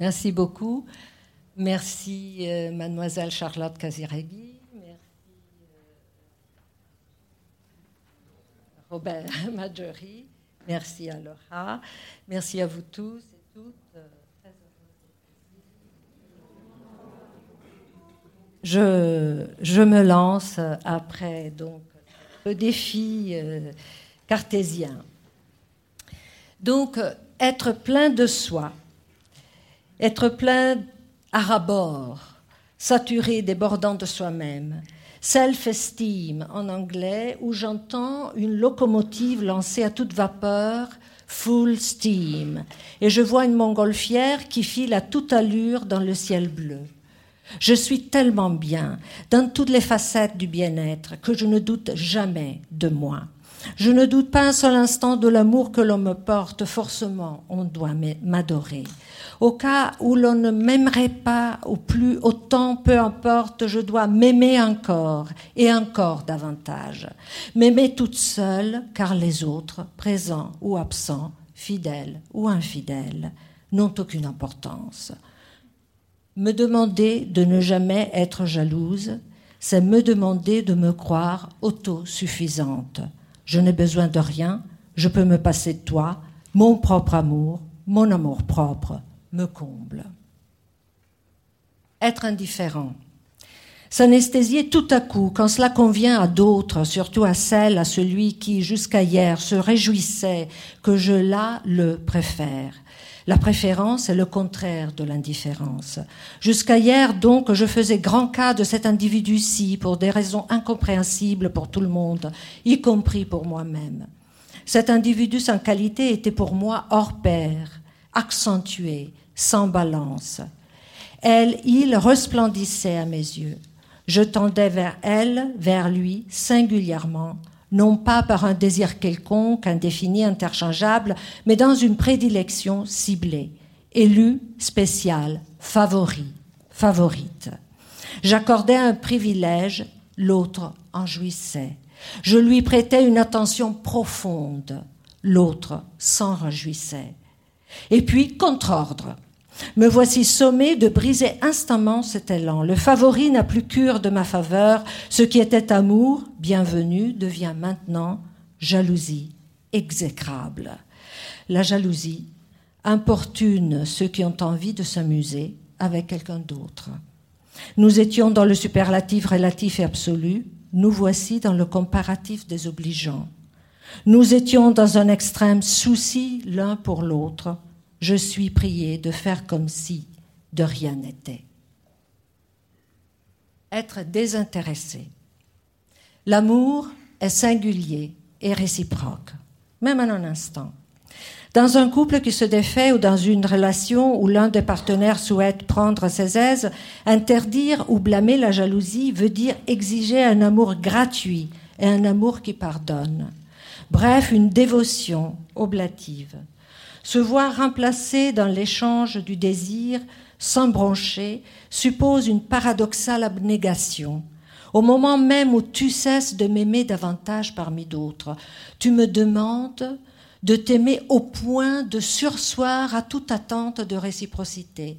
Merci beaucoup. Merci, euh, mademoiselle Charlotte Casiraghi. Merci, euh, Robert Maggiori. Merci à Laura. Merci à vous tous et toutes. Je, je me lance après donc le défi euh, cartésien. Donc, être plein de soi, être plein à rabord, saturé, débordant de soi-même, self-esteem en anglais, où j'entends une locomotive lancée à toute vapeur, full steam, et je vois une montgolfière qui file à toute allure dans le ciel bleu. Je suis tellement bien dans toutes les facettes du bien-être que je ne doute jamais de moi. Je ne doute pas un seul instant de l'amour que l'on me porte. Forcément, on doit m'adorer. Au cas où l'on ne m'aimerait pas ou plus autant, peu importe, je dois m'aimer encore et encore davantage. M'aimer toute seule, car les autres, présents ou absents, fidèles ou infidèles, n'ont aucune importance. Me demander de ne jamais être jalouse, c'est me demander de me croire autosuffisante. Je n'ai besoin de rien, je peux me passer de toi, mon propre amour, mon amour propre me comble. Être indifférent. S'anesthésier tout à coup quand cela convient à d'autres, surtout à celle, à celui qui, jusqu'à hier, se réjouissait que je la le préfère. La préférence est le contraire de l'indifférence. Jusqu'à hier, donc, je faisais grand cas de cet individu-ci pour des raisons incompréhensibles pour tout le monde, y compris pour moi-même. Cet individu sans qualité était pour moi hors pair, accentué, sans balance. Elle, il resplendissait à mes yeux. Je tendais vers elle, vers lui, singulièrement, non pas par un désir quelconque, indéfini, interchangeable, mais dans une prédilection ciblée, élue, spéciale, favori, favorite. J'accordais un privilège, l'autre en jouissait. Je lui prêtais une attention profonde, l'autre s'en réjouissait. Et puis, contre-ordre, me voici sommé de briser instamment cet élan. Le favori n'a plus cure de ma faveur. Ce qui était amour, bienvenu, devient maintenant jalousie exécrable. La jalousie importune ceux qui ont envie de s'amuser avec quelqu'un d'autre. Nous étions dans le superlatif relatif et absolu, nous voici dans le comparatif désobligeant. Nous étions dans un extrême souci l'un pour l'autre, je suis prié de faire comme si de rien n'était. Être désintéressé. L'amour est singulier et réciproque, même en un instant. Dans un couple qui se défait ou dans une relation où l'un des partenaires souhaite prendre ses aises, interdire ou blâmer la jalousie veut dire exiger un amour gratuit et un amour qui pardonne. Bref, une dévotion oblative. Se voir remplacé dans l'échange du désir, sans broncher, suppose une paradoxale abnégation. Au moment même où tu cesses de m'aimer davantage parmi d'autres, tu me demandes de t'aimer au point de sursoir à toute attente de réciprocité.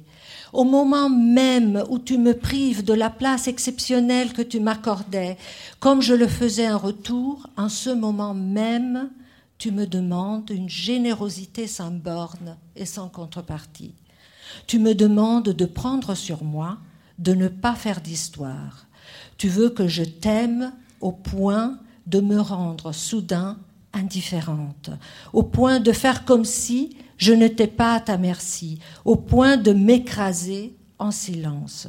Au moment même où tu me prives de la place exceptionnelle que tu m'accordais, comme je le faisais en retour, en ce moment même, tu me demandes une générosité sans borne et sans contrepartie. Tu me demandes de prendre sur moi, de ne pas faire d'histoire. Tu veux que je t'aime au point de me rendre soudain indifférente, au point de faire comme si je n'étais pas à ta merci, au point de m'écraser en silence.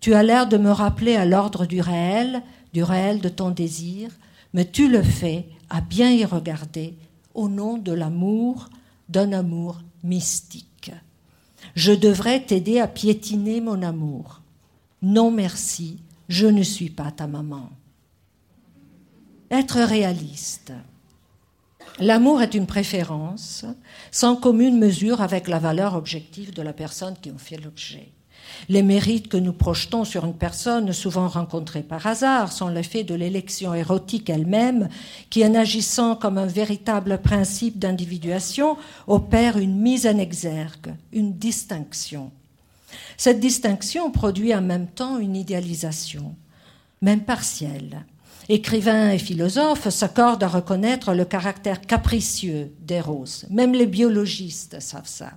Tu as l'air de me rappeler à l'ordre du réel, du réel de ton désir, mais tu le fais à bien y regarder au nom de l'amour, d'un amour mystique. Je devrais t'aider à piétiner mon amour. Non merci, je ne suis pas ta maman. Être réaliste. L'amour est une préférence sans commune mesure avec la valeur objective de la personne qui en fait l'objet. Les mérites que nous projetons sur une personne, souvent rencontrée par hasard, sont l'effet de l'élection érotique elle-même, qui, en agissant comme un véritable principe d'individuation, opère une mise en exergue, une distinction. Cette distinction produit en même temps une idéalisation, même partielle. Écrivains et philosophes s'accordent à reconnaître le caractère capricieux d'Eros. Même les biologistes savent ça.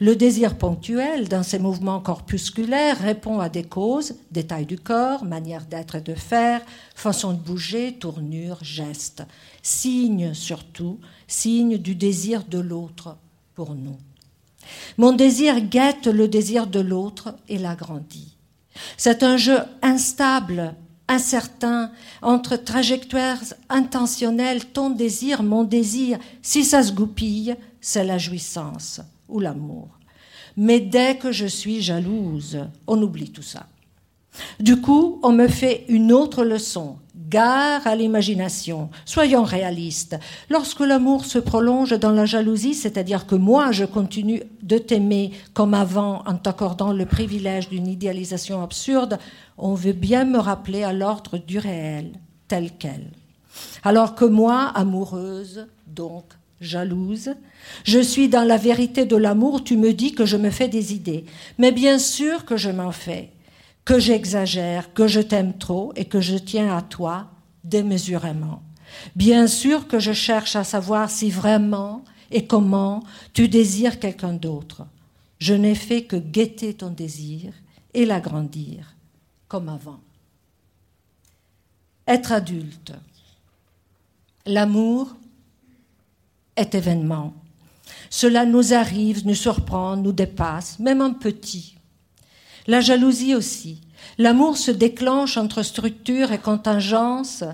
Le désir ponctuel, dans ses mouvements corpusculaires, répond à des causes, détails du corps, manière d'être et de faire, façon de bouger, tournure, geste. Signe surtout, signe du désir de l'autre pour nous. Mon désir guette le désir de l'autre et l'agrandit. C'est un jeu instable, incertain, entre trajectoires intentionnelles, ton désir, mon désir. Si ça se goupille, c'est la jouissance ou l'amour. Mais dès que je suis jalouse, on oublie tout ça. Du coup, on me fait une autre leçon. Gare à l'imagination. Soyons réalistes. Lorsque l'amour se prolonge dans la jalousie, c'est-à-dire que moi je continue de t'aimer comme avant en t'accordant le privilège d'une idéalisation absurde, on veut bien me rappeler à l'ordre du réel, tel quel. Alors que moi, amoureuse, donc jalouse. Je suis dans la vérité de l'amour, tu me dis que je me fais des idées. Mais bien sûr que je m'en fais, que j'exagère, que je t'aime trop et que je tiens à toi démesurément. Bien sûr que je cherche à savoir si vraiment et comment tu désires quelqu'un d'autre. Je n'ai fait que guetter ton désir et l'agrandir, comme avant. Être adulte. L'amour est événement. Cela nous arrive, nous surprend, nous dépasse, même un petit. La jalousie aussi. L'amour se déclenche entre structure et contingence,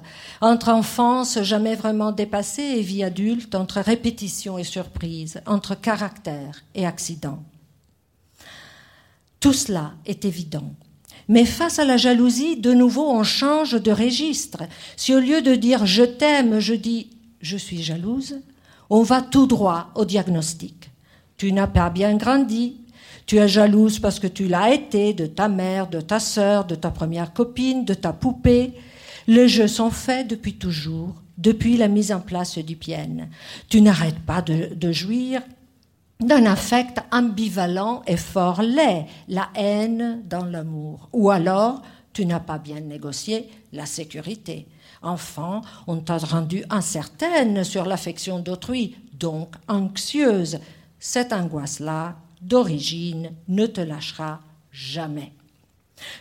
entre enfance jamais vraiment dépassée et vie adulte, entre répétition et surprise, entre caractère et accident. Tout cela est évident. Mais face à la jalousie, de nouveau, on change de registre. Si au lieu de dire je t'aime, je dis je suis jalouse, on va tout droit au diagnostic. Tu n'as pas bien grandi. Tu es jalouse parce que tu l'as été de ta mère, de ta sœur, de ta première copine, de ta poupée. Les jeux sont faits depuis toujours, depuis la mise en place du pienne. Tu n'arrêtes pas de, de jouir d'un affect ambivalent et fort laid, la haine dans l'amour. Ou alors, tu n'as pas bien négocié la sécurité. Enfant, on t'a rendu incertaine sur l'affection d'autrui, donc anxieuse. Cette angoisse-là, d'origine, ne te lâchera jamais.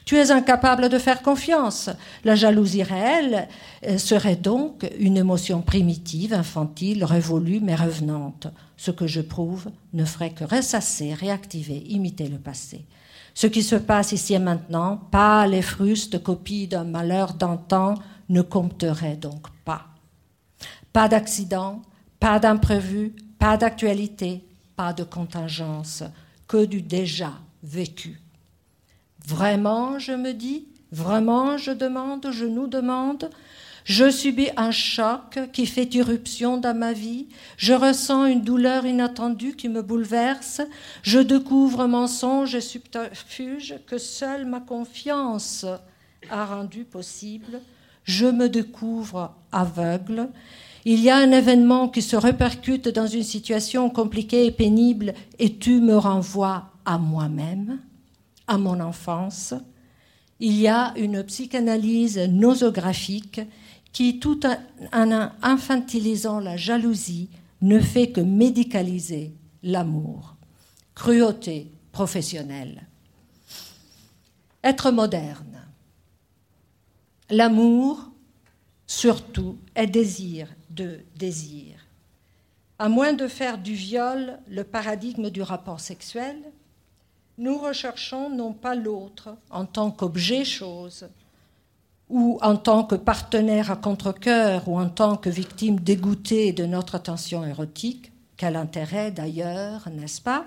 Tu es incapable de faire confiance. La jalousie réelle euh, serait donc une émotion primitive, infantile, révolue, mais revenante. Ce que je prouve ne ferait que ressasser, réactiver, imiter le passé. Ce qui se passe ici et maintenant, pas les frustes copies d'un malheur d'antan, ne compterait donc pas. Pas d'accident, pas d'imprévu, pas d'actualité, pas de contingence, que du déjà vécu. Vraiment, je me dis, vraiment, je demande, je nous demande, je subis un choc qui fait irruption dans ma vie, je ressens une douleur inattendue qui me bouleverse, je découvre mensonge et subterfuge que seule ma confiance a rendu possible, je me découvre aveugle. Il y a un événement qui se répercute dans une situation compliquée et pénible et tu me renvoies à moi-même, à mon enfance. Il y a une psychanalyse nosographique qui, tout en infantilisant la jalousie, ne fait que médicaliser l'amour. Cruauté professionnelle. Être moderne. L'amour, surtout, est désir de désir. À moins de faire du viol le paradigme du rapport sexuel, nous recherchons non pas l'autre en tant qu'objet chose, ou en tant que partenaire à contre-coeur, ou en tant que victime dégoûtée de notre attention érotique, quel intérêt d'ailleurs, n'est-ce pas?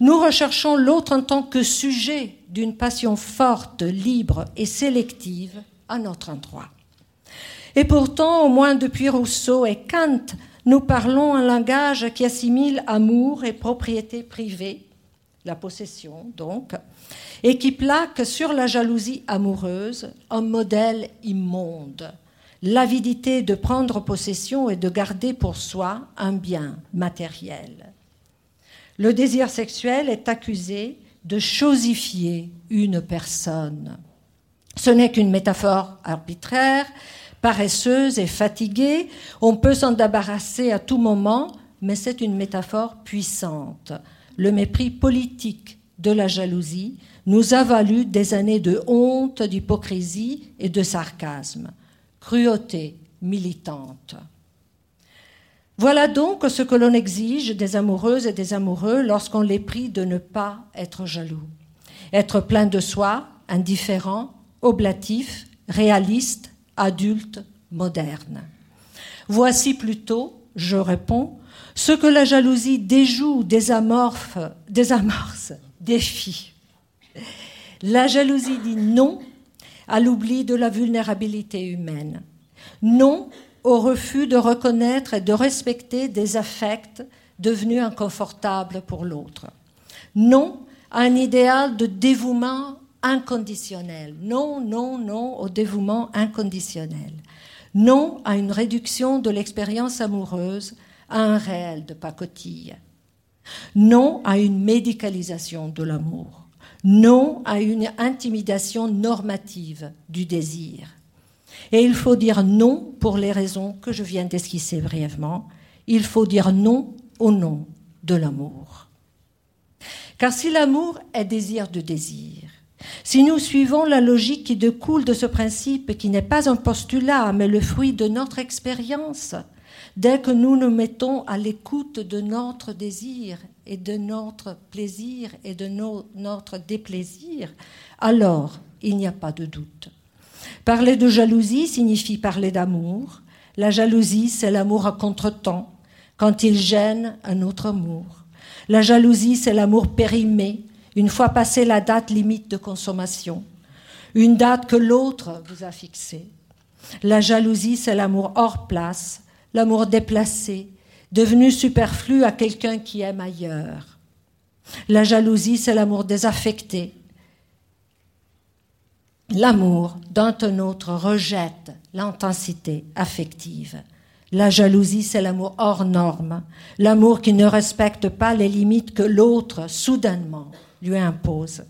Nous recherchons l'autre en tant que sujet d'une passion forte, libre et sélective à notre endroit. Et pourtant, au moins depuis Rousseau et Kant, nous parlons un langage qui assimile amour et propriété privée, la possession donc, et qui plaque sur la jalousie amoureuse un modèle immonde, l'avidité de prendre possession et de garder pour soi un bien matériel. Le désir sexuel est accusé de chosifier une personne. Ce n'est qu'une métaphore arbitraire, paresseuse et fatiguée. On peut s'en débarrasser à tout moment, mais c'est une métaphore puissante. Le mépris politique de la jalousie nous a valu des années de honte, d'hypocrisie et de sarcasme. Cruauté militante. Voilà donc ce que l'on exige des amoureuses et des amoureux lorsqu'on les prie de ne pas être jaloux. Être plein de soi, indifférent, oblatif, réaliste, adulte, moderne. Voici plutôt, je réponds, ce que la jalousie déjoue, désamorce, défie. La jalousie dit non à l'oubli de la vulnérabilité humaine, non au refus de reconnaître et de respecter des affects devenus inconfortables pour l'autre. Non à un idéal de dévouement inconditionnel. Non, non, non au dévouement inconditionnel. Non à une réduction de l'expérience amoureuse à un réel de pacotille. Non à une médicalisation de l'amour. Non à une intimidation normative du désir. Et il faut dire non pour les raisons que je viens d'esquisser brièvement. Il faut dire non au nom de l'amour. Car si l'amour est désir de désir, si nous suivons la logique qui découle de ce principe, qui n'est pas un postulat, mais le fruit de notre expérience, dès que nous nous mettons à l'écoute de notre désir et de notre plaisir et de notre déplaisir, alors il n'y a pas de doute. Parler de jalousie signifie parler d'amour. La jalousie, c'est l'amour à contre-temps, quand il gêne un autre amour. La jalousie, c'est l'amour périmé, une fois passée la date limite de consommation, une date que l'autre vous a fixée. La jalousie, c'est l'amour hors place, l'amour déplacé, devenu superflu à quelqu'un qui aime ailleurs. La jalousie, c'est l'amour désaffecté, L'amour dont un autre rejette l'intensité affective. La jalousie, c'est l'amour hors norme, l'amour qui ne respecte pas les limites que l'autre soudainement lui impose.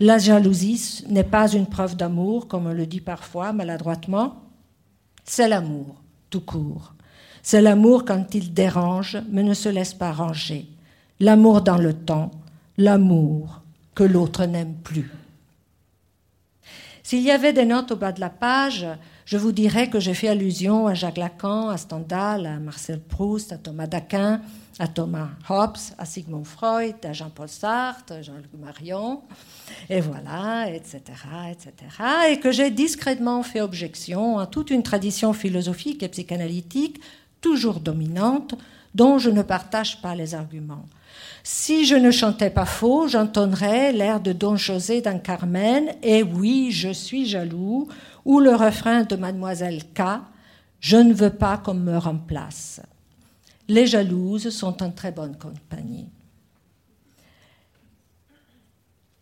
La jalousie n'est pas une preuve d'amour, comme on le dit parfois maladroitement, c'est l'amour tout court. C'est l'amour quand il dérange, mais ne se laisse pas ranger. L'amour dans le temps, l'amour que l'autre n'aime plus. S'il y avait des notes au bas de la page, je vous dirais que j'ai fait allusion à Jacques Lacan, à Stendhal, à Marcel Proust, à Thomas d'Aquin, à Thomas Hobbes, à Sigmund Freud, à Jean-Paul Sartre, à Jean-Luc Marion, et voilà, etc., etc., et que j'ai discrètement fait objection à toute une tradition philosophique et psychanalytique toujours dominante, dont je ne partage pas les arguments. Si je ne chantais pas faux, j'entendrais l'air de Don José dans Carmen, et oui, je suis jaloux, ou le refrain de Mademoiselle K, je ne veux pas qu'on me remplace. Les jalouses sont en très bonne compagnie.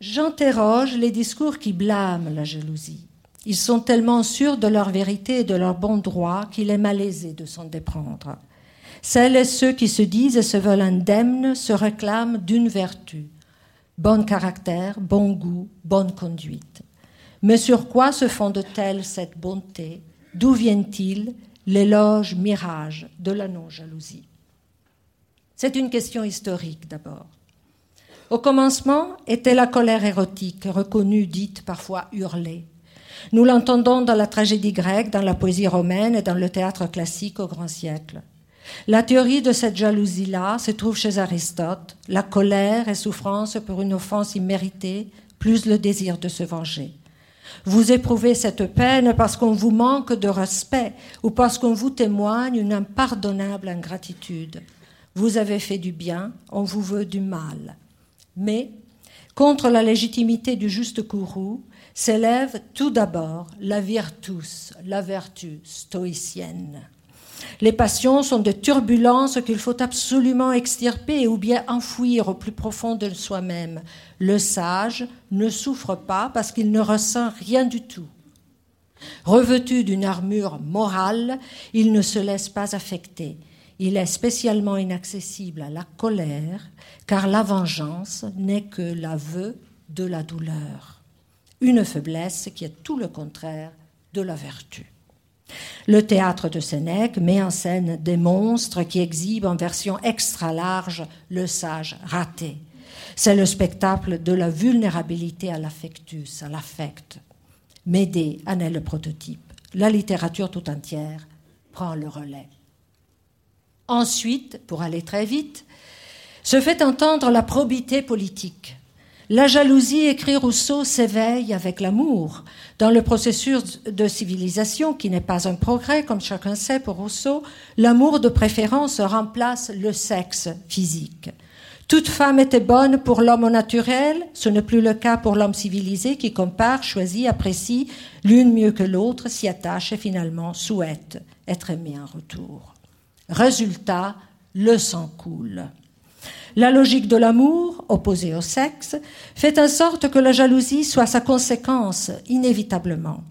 J'interroge les discours qui blâment la jalousie. Ils sont tellement sûrs de leur vérité et de leur bon droit qu'il est malaisé de s'en déprendre. Celles et ceux qui se disent et se veulent indemnes se réclament d'une vertu. Bon caractère, bon goût, bonne conduite. Mais sur quoi se fonde-t-elle cette bonté? D'où vient-il l'éloge mirage de la non-jalousie? C'est une question historique d'abord. Au commencement était la colère érotique, reconnue, dite, parfois hurlée. Nous l'entendons dans la tragédie grecque, dans la poésie romaine et dans le théâtre classique au grand siècle. La théorie de cette jalousie-là se trouve chez Aristote. La colère et souffrance pour une offense imméritée, plus le désir de se venger. Vous éprouvez cette peine parce qu'on vous manque de respect ou parce qu'on vous témoigne une impardonnable ingratitude. Vous avez fait du bien, on vous veut du mal. Mais, contre la légitimité du juste courroux, s'élève tout d'abord la virtus, la vertu stoïcienne. Les passions sont de turbulences qu'il faut absolument extirper ou bien enfouir au plus profond de soi-même. Le sage ne souffre pas parce qu'il ne ressent rien du tout. Revêtu d'une armure morale, il ne se laisse pas affecter. Il est spécialement inaccessible à la colère, car la vengeance n'est que l'aveu de la douleur. Une faiblesse qui est tout le contraire de la vertu. Le théâtre de Sénèque met en scène des monstres qui exhibent en version extra large le sage raté. C'est le spectacle de la vulnérabilité à l'affectus, à l'affect. Médée en est le prototype. La littérature tout entière prend le relais. Ensuite, pour aller très vite, se fait entendre la probité politique. La jalousie, écrit Rousseau, s'éveille avec l'amour. Dans le processus de civilisation, qui n'est pas un progrès, comme chacun sait pour Rousseau, l'amour de préférence remplace le sexe physique. Toute femme était bonne pour l'homme au naturel, ce n'est plus le cas pour l'homme civilisé qui compare, choisit, apprécie l'une mieux que l'autre, s'y attache et finalement souhaite être aimé en retour. Résultat, le sang coule. La logique de l'amour, opposée au sexe, fait en sorte que la jalousie soit sa conséquence, inévitablement.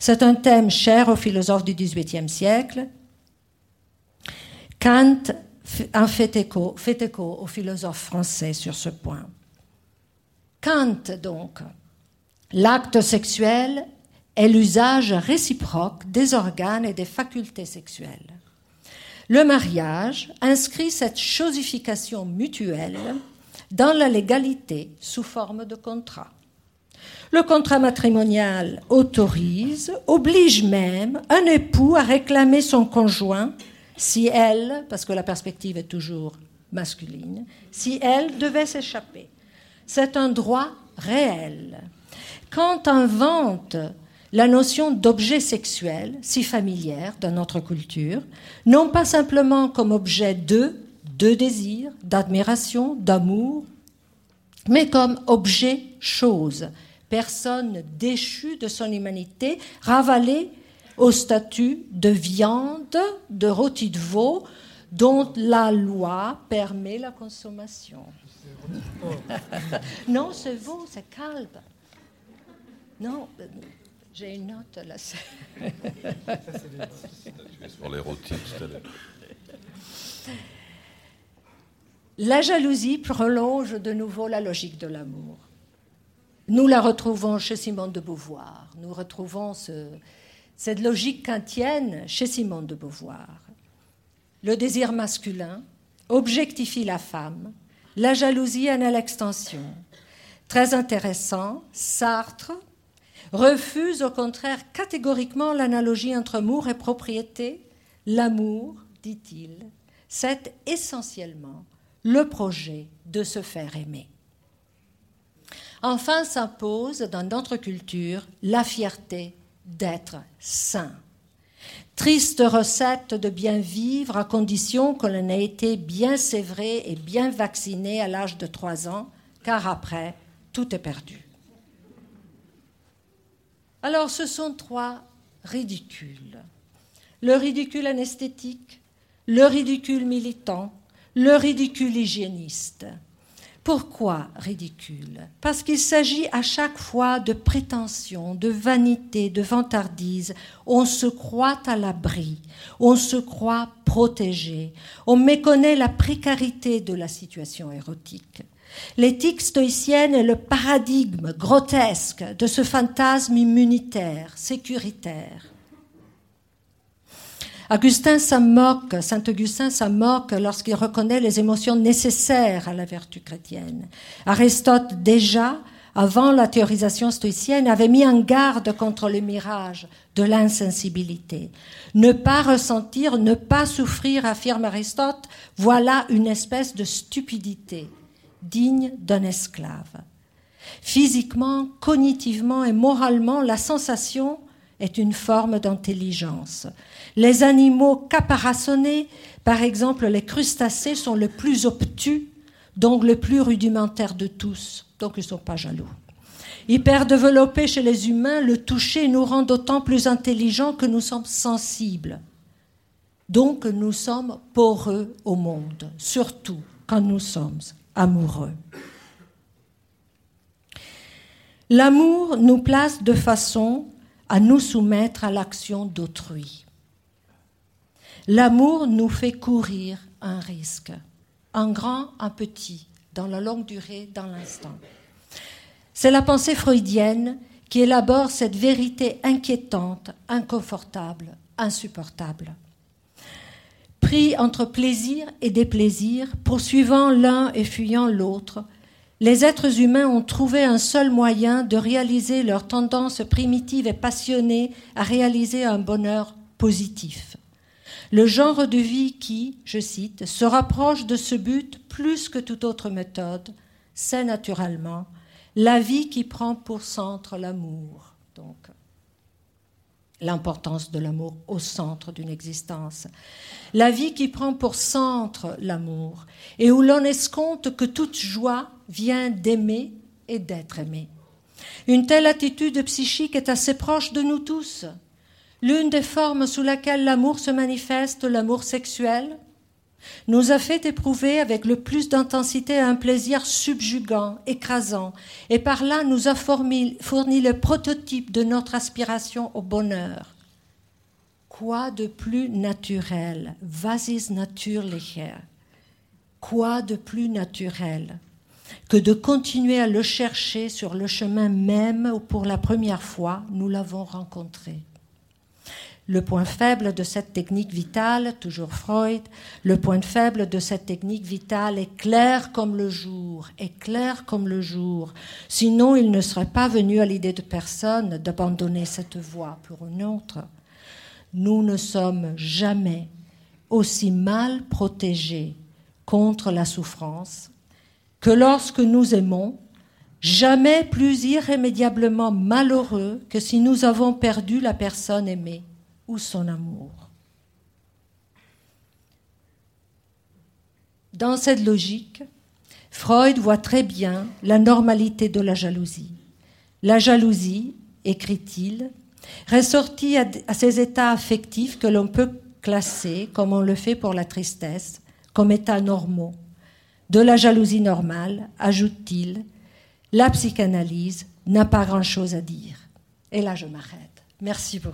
C'est un thème cher aux philosophes du XVIIIe siècle. Kant en fait écho, fait écho aux philosophes français sur ce point. Kant, donc, l'acte sexuel est l'usage réciproque des organes et des facultés sexuelles. Le mariage inscrit cette chosification mutuelle dans la légalité sous forme de contrat. Le contrat matrimonial autorise, oblige même un époux à réclamer son conjoint si elle, parce que la perspective est toujours masculine, si elle devait s'échapper. C'est un droit réel. Quand invente la notion d'objet sexuel, si familière dans notre culture, non pas simplement comme objet de, de désir, d'admiration, d'amour, mais comme objet chose, personne déchue de son humanité, ravalée au statut de viande, de rôti de veau, dont la loi permet la consommation. non, c'est veau, c'est calbe. Non, j'ai une note là. sur La jalousie prolonge de nouveau la logique de l'amour. Nous la retrouvons chez Simone de Beauvoir. Nous retrouvons cette logique kantienne chez Simone de Beauvoir. Le désir masculin objectifie la femme, la jalousie en est l'extension. Très intéressant, Sartre refuse au contraire catégoriquement l'analogie entre amour et propriété. L'amour, dit-il, c'est essentiellement le projet de se faire aimer. Enfin s'impose dans notre culture la fierté d'être saint. Triste recette de bien vivre à condition que l'on ait été bien sévré et bien vacciné à l'âge de trois ans, car après, tout est perdu. Alors ce sont trois ridicules. Le ridicule anesthétique, le ridicule militant, le ridicule hygiéniste. Pourquoi ridicule? Parce qu'il s'agit à chaque fois de prétention, de vanité, de vantardise. On se croit à l'abri, on se croit protégé, on méconnaît la précarité de la situation érotique. L'éthique stoïcienne est le paradigme grotesque de ce fantasme immunitaire, sécuritaire. Augustin s'en Saint Augustin s'en moque lorsqu'il reconnaît les émotions nécessaires à la vertu chrétienne. Aristote déjà, avant la théorisation stoïcienne, avait mis en garde contre le mirage de l'insensibilité. Ne pas ressentir, ne pas souffrir, affirme Aristote, voilà une espèce de stupidité digne d'un esclave. Physiquement, cognitivement et moralement, la sensation est une forme d'intelligence. Les animaux caparaçonnés, par exemple les crustacés, sont le plus obtus, donc le plus rudimentaire de tous, donc ils ne sont pas jaloux. Hyper développé chez les humains, le toucher nous rend d'autant plus intelligents que nous sommes sensibles. Donc nous sommes poreux au monde, surtout quand nous sommes amoureux. L'amour nous place de façon à nous soumettre à l'action d'autrui. L'amour nous fait courir un risque, un grand, un petit, dans la longue durée, dans l'instant. C'est la pensée freudienne qui élabore cette vérité inquiétante, inconfortable, insupportable. Entre plaisir et déplaisir, poursuivant l'un et fuyant l'autre, les êtres humains ont trouvé un seul moyen de réaliser leur tendance primitive et passionnée à réaliser un bonheur positif. Le genre de vie qui, je cite, se rapproche de ce but plus que toute autre méthode, c'est naturellement la vie qui prend pour centre l'amour. Donc, l'importance de l'amour au centre d'une existence. La vie qui prend pour centre l'amour et où l'on escompte que toute joie vient d'aimer et d'être aimé. Une telle attitude psychique est assez proche de nous tous. L'une des formes sous laquelle l'amour se manifeste, l'amour sexuel, nous a fait éprouver avec le plus d'intensité un plaisir subjugant, écrasant, et par là nous a fourni, le prototype de notre aspiration au bonheur. Quoi de plus naturel? Was ist natürlicher? Quoi de plus naturel que de continuer à le chercher sur le chemin même où pour la première fois nous l'avons rencontré? Le point faible de cette technique vitale, toujours Freud, le point faible de cette technique vitale est clair comme le jour, est clair comme le jour. Sinon, il ne serait pas venu à l'idée de personne d'abandonner cette voie pour une autre. Nous ne sommes jamais aussi mal protégés contre la souffrance que lorsque nous aimons, jamais plus irrémédiablement malheureux que si nous avons perdu la personne aimée ou son amour. Dans cette logique, Freud voit très bien la normalité de la jalousie. La jalousie, écrit-il, ressortit à, ces états affectifs que l'on peut classer, comme on le fait pour la tristesse, comme états normaux. De la jalousie normale, ajoute-t-il, la psychanalyse n'a pas grand-chose à dire. Et là, je m'arrête. Merci beaucoup.